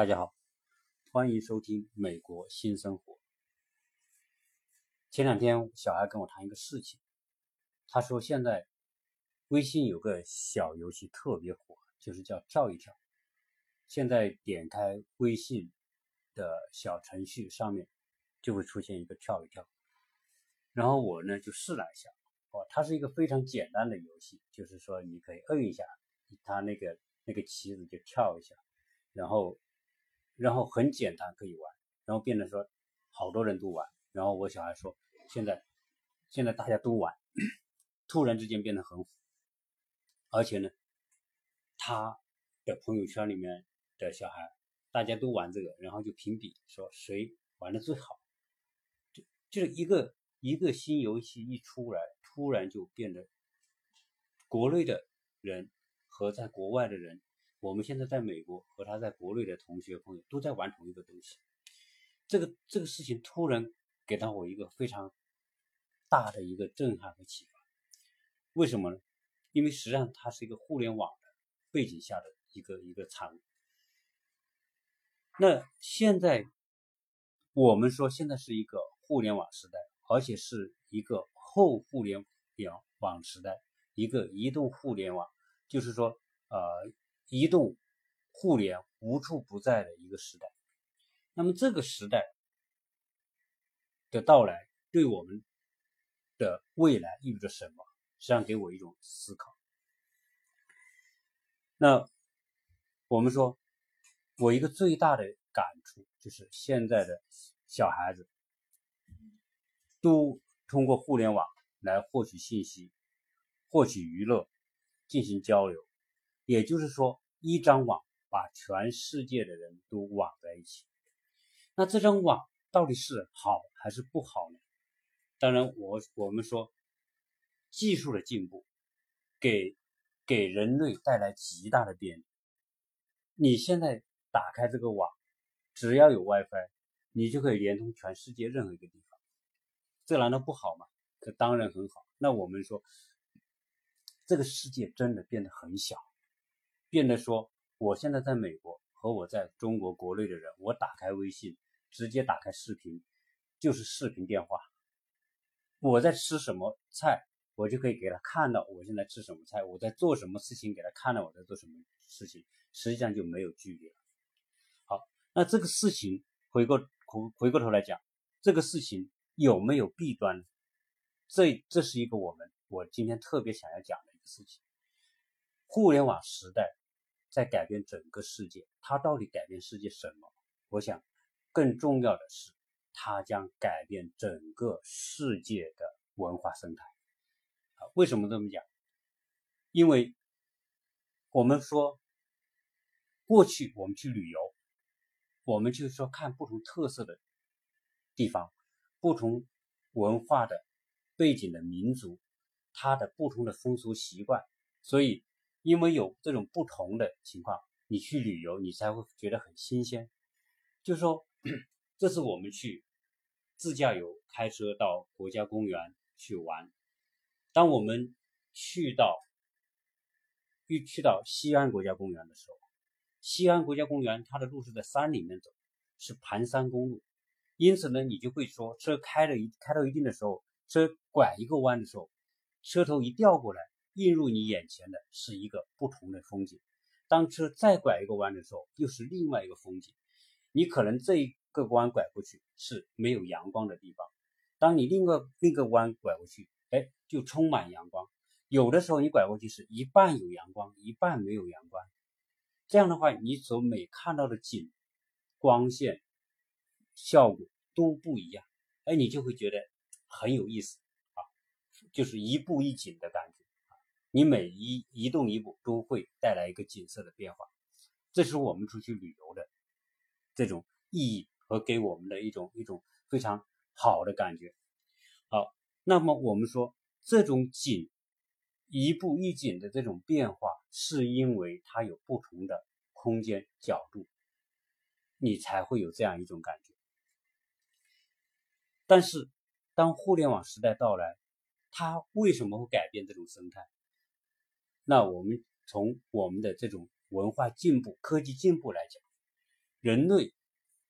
大家好，欢迎收听《美国新生活》。前两天小孩跟我谈一个事情，他说现在微信有个小游戏特别火，就是叫跳一跳。现在点开微信的小程序上面，就会出现一个跳一跳。然后我呢就试了一下，哦，它是一个非常简单的游戏，就是说你可以摁一下，它那个那个旗子就跳一下，然后。然后很简单，可以玩，然后变得说好多人都玩，然后我小孩说现在现在大家都玩，突然之间变得很火，而且呢，他的朋友圈里面的小孩大家都玩这个，然后就评比说谁玩的最好，就就是一个一个新游戏一出来，突然就变得国内的人和在国外的人。我们现在在美国和他在国内的同学朋友都在玩同一个东西，这个这个事情突然给到我一个非常大的一个震撼和启发。为什么呢？因为实际上它是一个互联网的背景下的一个一个产物。那现在我们说现在是一个互联网时代，而且是一个后互联网时代，一个移动互联网，就是说呃。移动互联无处不在的一个时代，那么这个时代的到来对我们的未来意味着什么？实际上给我一种思考。那我们说，我一个最大的感触就是现在的小孩子都通过互联网来获取信息、获取娱乐、进行交流。也就是说，一张网把全世界的人都网在一起。那这张网到底是好还是不好呢？当然，我我们说，技术的进步给给人类带来极大的便利。你现在打开这个网，只要有 WiFi，你就可以连通全世界任何一个地方。这难道不好吗？这当然很好。那我们说，这个世界真的变得很小。变得说，我现在在美国和我在中国国内的人，我打开微信，直接打开视频，就是视频电话。我在吃什么菜，我就可以给他看到我现在吃什么菜；我在做什么事情，给他看到我在做什么事情，实际上就没有距离了。好，那这个事情回过回回过头来讲，这个事情有没有弊端？这这是一个我们我今天特别想要讲的一个事情。互联网时代。在改变整个世界，它到底改变世界什么？我想，更重要的是，它将改变整个世界的文化生态。啊，为什么这么讲？因为我们说，过去我们去旅游，我们就是说看不同特色的地方，不同文化的背景的民族，它的不同的风俗习惯，所以。因为有这种不同的情况，你去旅游，你才会觉得很新鲜。就说，这是我们去自驾游，开车到国家公园去玩。当我们去到一去到西安国家公园的时候，西安国家公园它的路是在山里面走，是盘山公路，因此呢，你就会说，车开了一开到一定的时候，车拐一个弯的时候，车头一调过来。映入你眼前的是一个不同的风景。当车再拐一个弯的时候，又是另外一个风景。你可能这一个弯拐过去是没有阳光的地方，当你另个另一个弯拐过去，哎，就充满阳光。有的时候你拐过去是一半有阳光，一半没有阳光。这样的话，你所每看到的景、光线、效果都不一样，哎，你就会觉得很有意思啊，就是一步一景的。你每一移动一步都会带来一个景色的变化，这是我们出去旅游的这种意义和给我们的一种一种非常好的感觉。好，那么我们说这种景一步一景的这种变化，是因为它有不同的空间角度，你才会有这样一种感觉。但是当互联网时代到来，它为什么会改变这种生态？那我们从我们的这种文化进步、科技进步来讲，人类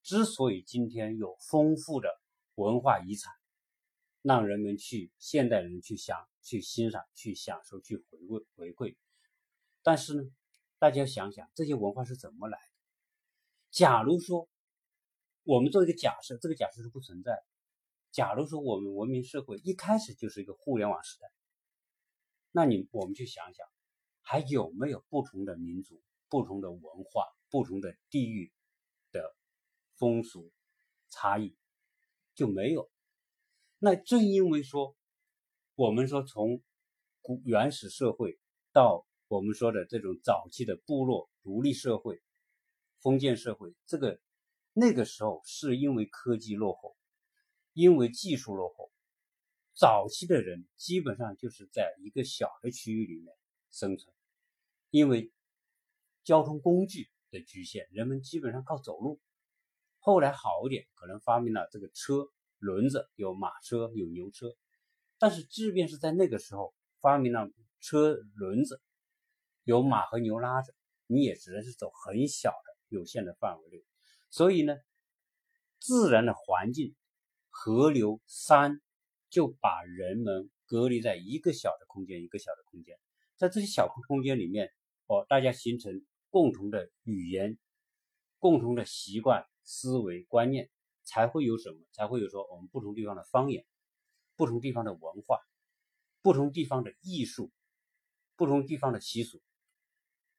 之所以今天有丰富的文化遗产，让人们去现代人去想、去欣赏、去享受、去回味回馈，但是呢，大家想想这些文化是怎么来的？假如说我们做一个假设，这个假设是不存在。假如说我们文明社会一开始就是一个互联网时代，那你我们去想想，还有没有不同的民族、不同的文化、不同的地域的风俗差异就没有？那正因为说，我们说从古原始社会到我们说的这种早期的部落独立社会、封建社会，这个那个时候是因为科技落后。因为技术落后，早期的人基本上就是在一个小的区域里面生存。因为交通工具的局限，人们基本上靠走路。后来好一点，可能发明了这个车轮子，有马车，有牛车。但是即便是在那个时候发明了车轮子，有马和牛拉着，你也只能是走很小的有限的范围内。所以呢，自然的环境。河流、山就把人们隔离在一个小的空间，一个小的空间，在这些小空空间里面，哦，大家形成共同的语言、共同的习惯、思维观念，才会有什么？才会有说我们不同地方的方言、不同地方的文化、不同地方的艺术、不同地方的习俗。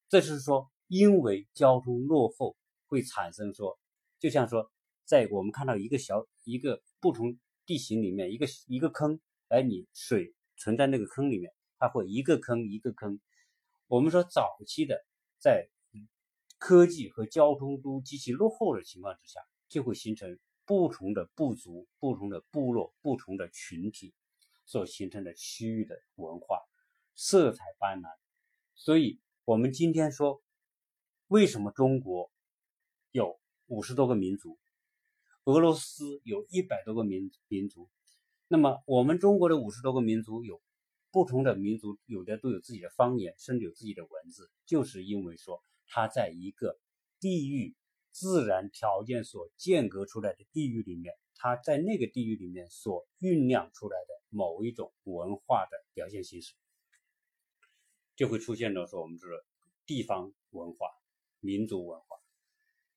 这是说，因为交通落后，会产生说，就像说，在我们看到一个小一个。不同地形里面，一个一个坑，哎，你水存在那个坑里面，它会一个坑一个坑。我们说早期的，在科技和交通都极其落后的情况之下，就会形成不同的部族、不同的部落、不同的群体所形成的区域的文化，色彩斑斓。所以，我们今天说，为什么中国有五十多个民族？俄罗斯有一百多个民民族，那么我们中国的五十多个民族有不同的民族，有的都有自己的方言，甚至有自己的文字，就是因为说它在一个地域自然条件所间隔出来的地域里面，它在那个地域里面所酝酿出来的某一种文化的表现形式，就会出现了说我们说地方文化、民族文化。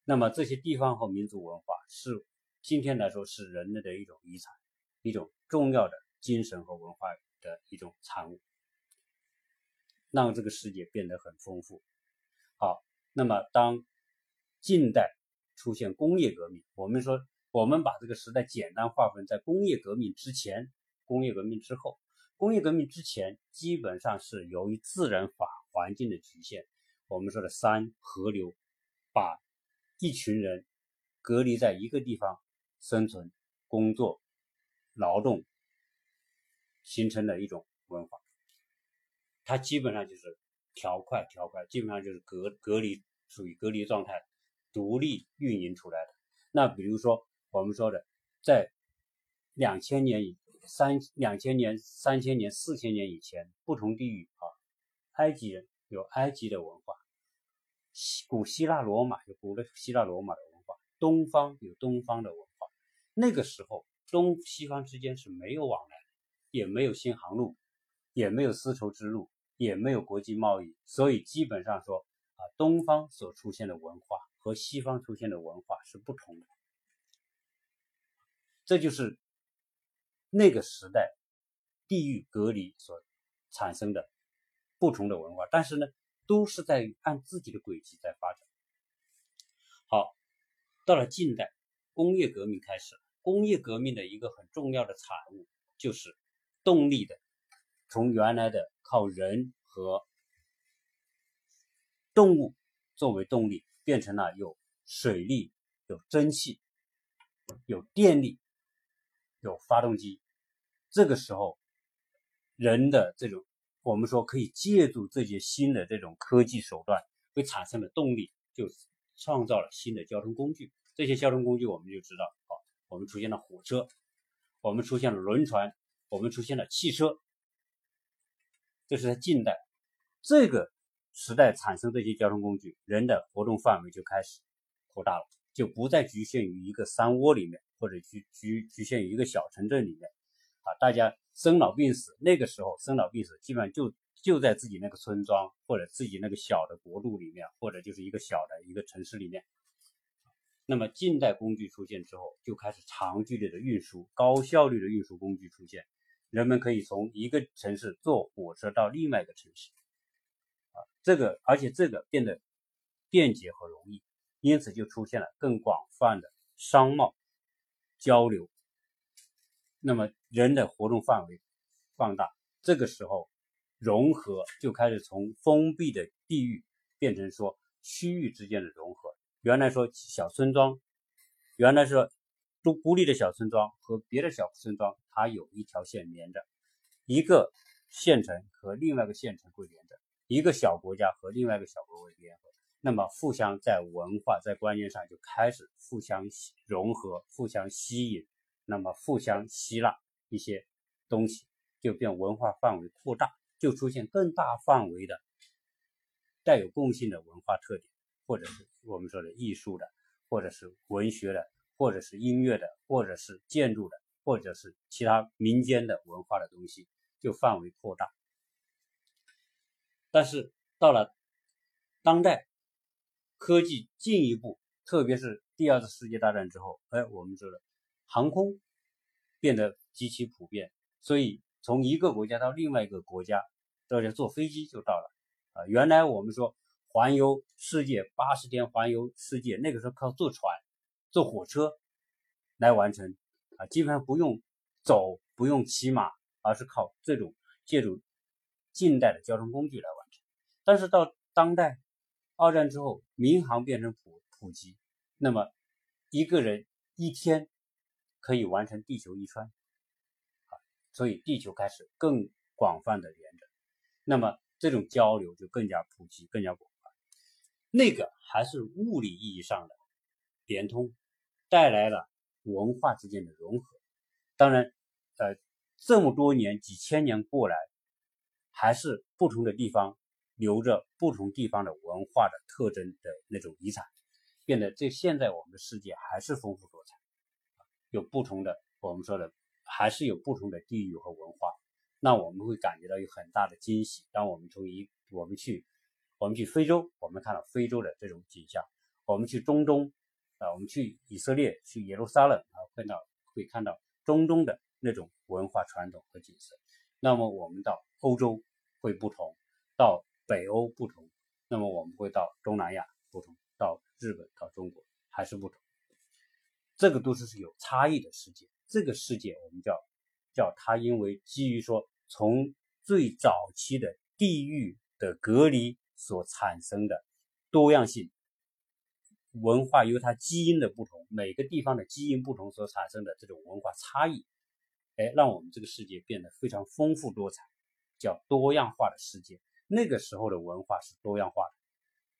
那么这些地方和民族文化是。今天来说是人类的一种遗产，一种重要的精神和文化的一种产物，让这个世界变得很丰富。好，那么当近代出现工业革命，我们说我们把这个时代简单划分在工业革命之前、工业革命之后。工业革命之前基本上是由于自然法环境的局限，我们说的山河流把一群人隔离在一个地方。生存、工作、劳动形成的一种文化，它基本上就是条块条块，基本上就是隔隔离，属于隔离状态，独立运营出来的。那比如说我们说的，在两千年以三两千年、三千年、四千年以前，不同地域啊，埃及人有埃及的文化，古希腊罗马有古的希腊罗马的文化，东方有东方的文化。那个时候，东西方之间是没有往来，也没有新航路，也没有丝绸之路，也没有国际贸易，所以基本上说啊，东方所出现的文化和西方出现的文化是不同的。这就是那个时代地域隔离所产生的不同的文化，但是呢，都是在按自己的轨迹在发展。好，到了近代，工业革命开始。工业革命的一个很重要的产物就是动力的，从原来的靠人和动物作为动力，变成了有水力、有蒸汽、有电力、有发动机。这个时候，人的这种我们说可以借助这些新的这种科技手段，会产生了动力，就创造了新的交通工具。这些交通工具我们就知道。好我们出现了火车，我们出现了轮船，我们出现了汽车。这是在近代这个时代产生这些交通工具，人的活动范围就开始扩大了。就不再局限于一个山窝里面，或者局局局限于一个小城镇里面啊。大家生老病死，那个时候生老病死基本上就就在自己那个村庄或者自己那个小的国度里面，或者就是一个小的一个城市里面。那么近代工具出现之后，就开始长距离的运输、高效率的运输工具出现，人们可以从一个城市坐火车到另外一个城市，啊，这个而且这个变得便捷和容易，因此就出现了更广泛的商贸交流。那么人的活动范围放大，这个时候融合就开始从封闭的地域变成说区域之间的融合。原来说小村庄，原来说都孤立的小村庄和别的小村庄，它有一条线连着，一个县城和另外一个县城会连着，一个小国家和另外一个小国会联合，那么互相在文化在观念上就开始互相融合、互相吸引，那么互相吸纳一些东西，就变文化范围扩大，就出现更大范围的带有共性的文化特点。或者是我们说的艺术的，或者是文学的，或者是音乐的，或者是建筑的，或者是其他民间的文化的东西，就范围扩大。但是到了当代，科技进一步，特别是第二次世界大战之后，哎，我们说的航空变得极其普遍，所以从一个国家到另外一个国家，大家坐飞机就到了。啊，原来我们说。环游世界八十天，环游世界那个时候靠坐船、坐火车来完成啊，基本上不用走，不用骑马，而是靠这种借助近代的交通工具来完成。但是到当代，二战之后，民航变成普普及，那么一个人一天可以完成地球一圈啊，所以地球开始更广泛的连着，那么这种交流就更加普及，更加广泛。那个还是物理意义上的连通，带来了文化之间的融合。当然，呃，这么多年几千年过来，还是不同的地方留着不同地方的文化的特征的那种遗产，变得这现在我们的世界还是丰富多彩，有不同的我们说的还是有不同的地域和文化。那我们会感觉到有很大的惊喜。当我们从一我们去。我们去非洲，我们看到非洲的这种景象；我们去中东，啊，我们去以色列、去耶路撒冷啊，看到会看到中东的那种文化传统和景色。那么我们到欧洲会不同，到北欧不同，那么我们会到东南亚不同，到日本、到中国还是不同。这个都是是有差异的世界。这个世界我们叫叫它，因为基于说从最早期的地域的隔离。所产生的多样性文化，由它基因的不同，每个地方的基因不同所产生的这种文化差异，哎，让我们这个世界变得非常丰富多彩，叫多样化的世界。那个时候的文化是多样化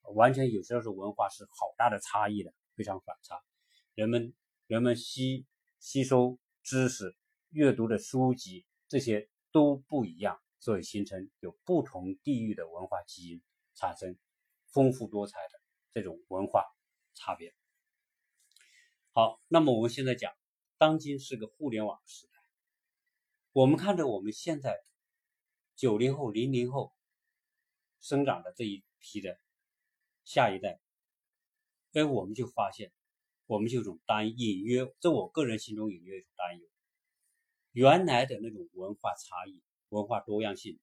的，完全有时候是文化是好大的差异的，非常反差。人们人们吸吸收知识、阅读的书籍这些都不一样，所以形成有不同地域的文化基因。产生丰富多彩的这种文化差别。好，那么我们现在讲，当今是个互联网时代。我们看着我们现在九零后、零零后生长的这一批的下一代，哎，我们就发现，我们就有种担隐约，在我个人心中隐约一种担忧。原来的那种文化差异、文化多样性，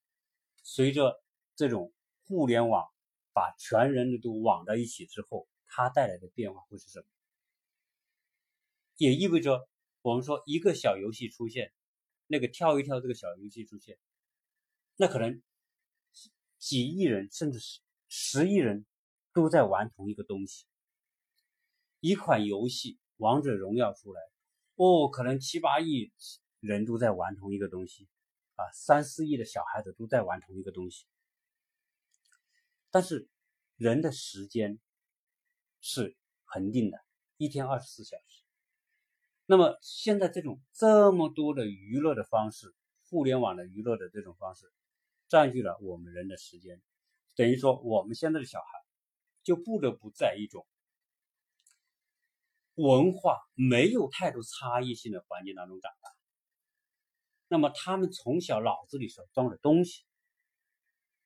随着这种。互联网把全人类都网在一起之后，它带来的变化会是什么？也意味着我们说一个小游戏出现，那个跳一跳这个小游戏出现，那可能几亿人甚至是十亿人都在玩同一个东西。一款游戏《王者荣耀》出来，哦，可能七八亿人都在玩同一个东西，啊，三四亿的小孩子都在玩同一个东西。但是人的时间是恒定的，一天二十四小时。那么现在这种这么多的娱乐的方式，互联网的娱乐的这种方式，占据了我们人的时间，等于说我们现在的小孩就不得不在一种文化没有太多差异性的环境当中长大，那么他们从小脑子里所装的东西，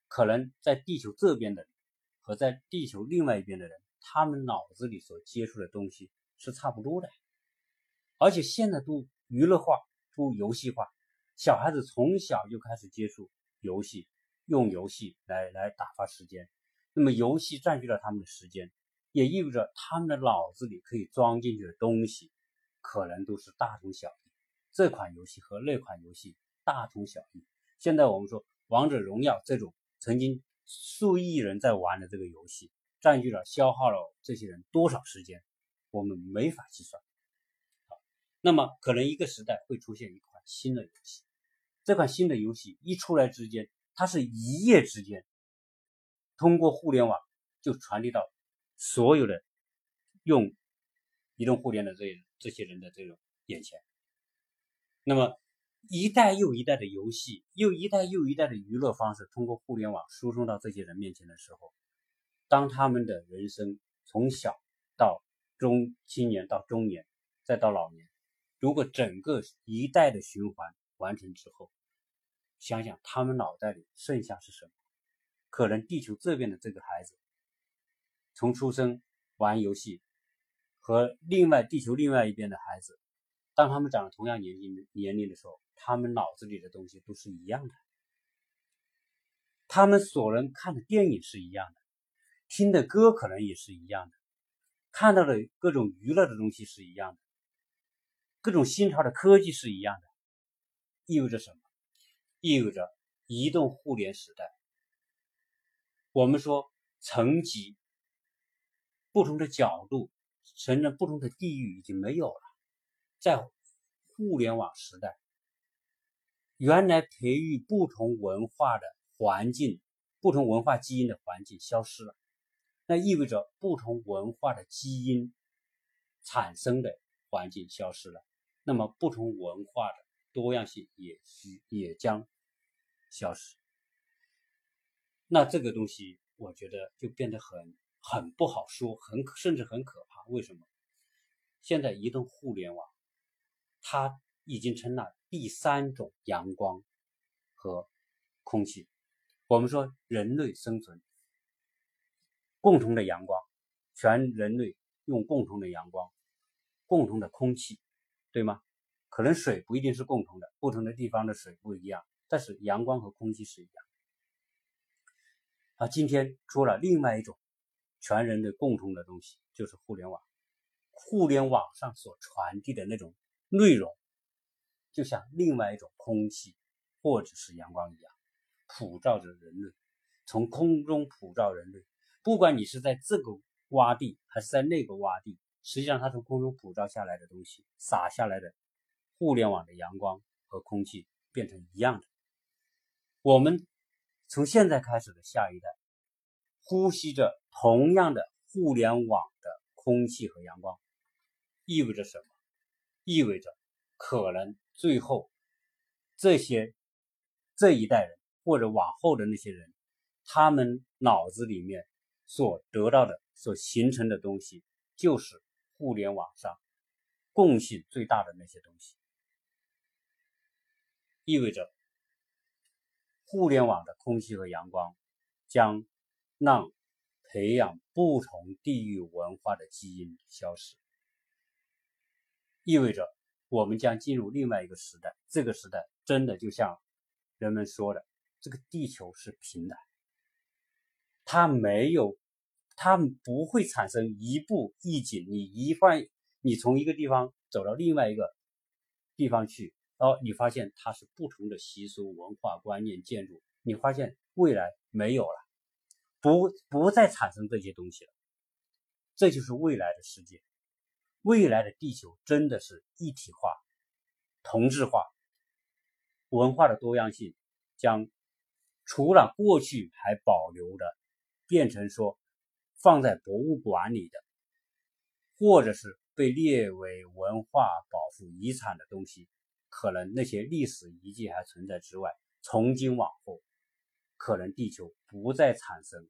可能在地球这边的和在地球另外一边的人，他们脑子里所接触的东西是差不多的，而且现在都娱乐化、都游戏化，小孩子从小就开始接触游戏，用游戏来来打发时间，那么游戏占据了他们的时间。也意味着他们的脑子里可以装进去的东西，可能都是大同小异。这款游戏和那款游戏大同小异。现在我们说王者荣耀这种曾经数亿人在玩的这个游戏，占据了消耗了这些人多少时间，我们没法计算。好，那么可能一个时代会出现一款新的游戏，这款新的游戏一出来之间，它是一夜之间通过互联网就传递到。所有的用移动互联的这这些人的这种眼前，那么一代又一代的游戏，又一代又一代的娱乐方式，通过互联网输送到这些人面前的时候，当他们的人生从小到中青年到中年再到老年，如果整个一代的循环完成之后，想想他们脑袋里剩下是什么？可能地球这边的这个孩子。从出生玩游戏，和另外地球另外一边的孩子，当他们长了同样年龄年龄的时候，他们脑子里的东西都是一样的，他们所能看的电影是一样的，听的歌可能也是一样的，看到的各种娱乐的东西是一样的，各种新潮的科技是一样的，意味着什么？意味着移动互联时代。我们说层级。不同的角度，承认不同的地域已经没有了。在互联网时代，原来培育不同文化的环境、不同文化基因的环境消失了，那意味着不同文化的基因产生的环境消失了，那么不同文化的多样性也需也将消失。那这个东西，我觉得就变得很。很不好说，很甚至很可怕。为什么？现在移动互联网，它已经成了第三种阳光和空气。我们说人类生存共同的阳光，全人类用共同的阳光，共同的空气，对吗？可能水不一定是共同的，不同的地方的水不一样，但是阳光和空气是一样。啊，今天出了另外一种。全人类共同的东西就是互联网，互联网上所传递的那种内容，就像另外一种空气或者是阳光一样，普照着人类，从空中普照人类。不管你是在这个洼地还是在那个洼地，实际上它从空中普照下来的东西，洒下来的互联网的阳光和空气变成一样的。我们从现在开始的下一代，呼吸着。同样的互联网的空气和阳光，意味着什么？意味着可能最后这些这一代人或者往后的那些人，他们脑子里面所得到的、所形成的东西，就是互联网上共性最大的那些东西，意味着互联网的空气和阳光将让。培养不同地域文化的基因消失，意味着我们将进入另外一个时代。这个时代真的就像人们说的，这个地球是平的，它没有，它不会产生一步一景。你一换，你从一个地方走到另外一个地方去，哦，你发现它是不同的习俗、文化、观念、建筑。你发现未来没有了。不，不再产生这些东西了，这就是未来的世界。未来的地球真的是一体化、同质化，文化的多样性将除了过去还保留的，变成说放在博物馆里的，或者是被列为文化保护遗产的东西，可能那些历史遗迹还存在之外，从今往后，可能地球不再产生。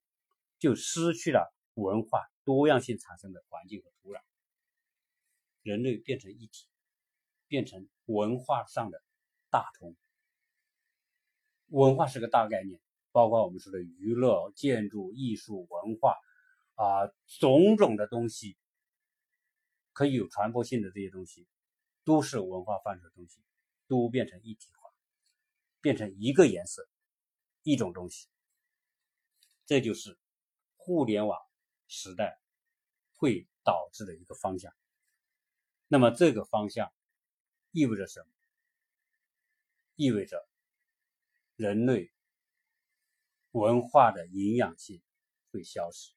就失去了文化多样性产生的环境和土壤。人类变成一体，变成文化上的大同。文化是个大概念，包括我们说的娱乐、建筑、艺术、文化啊，种种的东西可以有传播性的这些东西，都是文化范畴的东西，都变成一体化，变成一个颜色，一种东西。这就是互联网时代会导致的一个方向。那么这个方向意味着什么？意味着。人类文化的营养性会消失。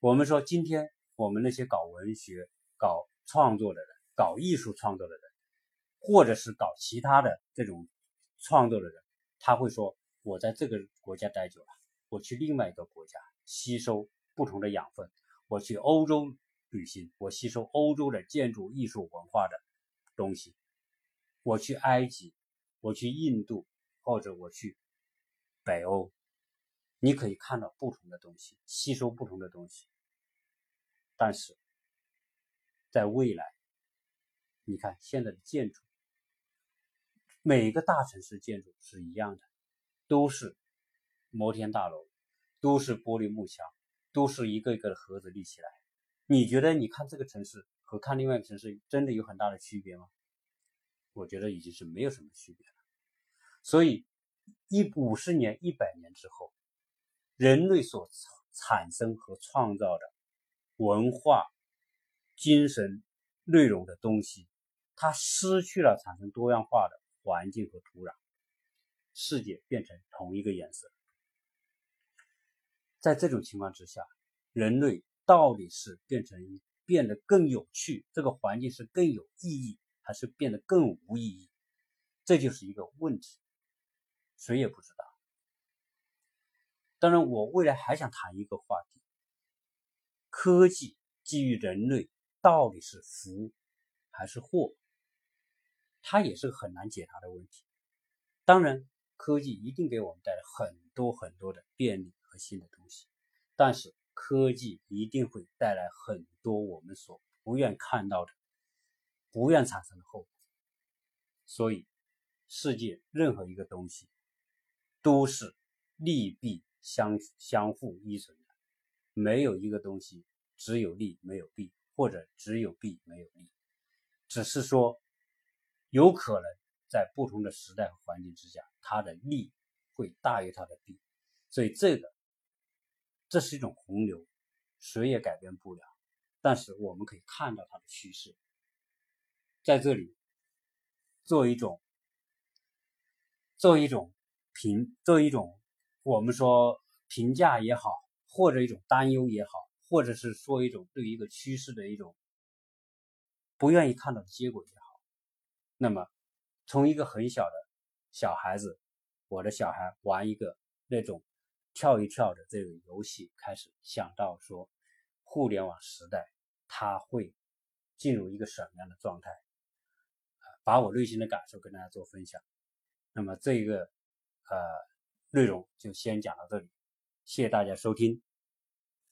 我们说，今天我们那些搞文学、搞创作的人、搞艺术创作的人，或者是搞其他的这种创作的人，他会说：“我在这个国家待久了，我去另外一个国家吸收不同的养分；我去欧洲旅行，我吸收欧洲的建筑、艺术、文化的东西；我去埃及，我去印度。”或者我去北欧，你可以看到不同的东西，吸收不同的东西。但是，在未来，你看现在的建筑，每个大城市建筑是一样的，都是摩天大楼，都是玻璃幕墙，都是一个一个的盒子立起来。你觉得你看这个城市和看另外一个城市真的有很大的区别吗？我觉得已经是没有什么区别了。所以，一五十年、一百年之后，人类所产生和创造的文化、精神内容的东西，它失去了产生多样化的环境和土壤，世界变成同一个颜色。在这种情况之下，人类到底是变成变得更有趣，这个环境是更有意义，还是变得更无意义？这就是一个问题。谁也不知道。当然，我未来还想谈一个话题：科技基于人类到底是福还是祸？它也是个很难解答的问题。当然，科技一定给我们带来很多很多的便利和新的东西，但是科技一定会带来很多我们所不愿看到的、不愿产生的后果。所以，世界任何一个东西。都是利弊相相互依存的，没有一个东西只有利没有弊，或者只有弊没有利，只是说有可能在不同的时代和环境之下，它的利会大于它的弊，所以这个这是一种洪流，谁也改变不了，但是我们可以看到它的趋势，在这里做一种做一种。平作为一种，我们说评价也好，或者一种担忧也好，或者是说一种对一个趋势的一种不愿意看到的结果也好，那么从一个很小的小孩子，我的小孩玩一个那种跳一跳的这个游戏开始，想到说互联网时代他会进入一个什么样的状态，把我内心的感受跟大家做分享。那么这个。呃，内容就先讲到这里，谢谢大家收听。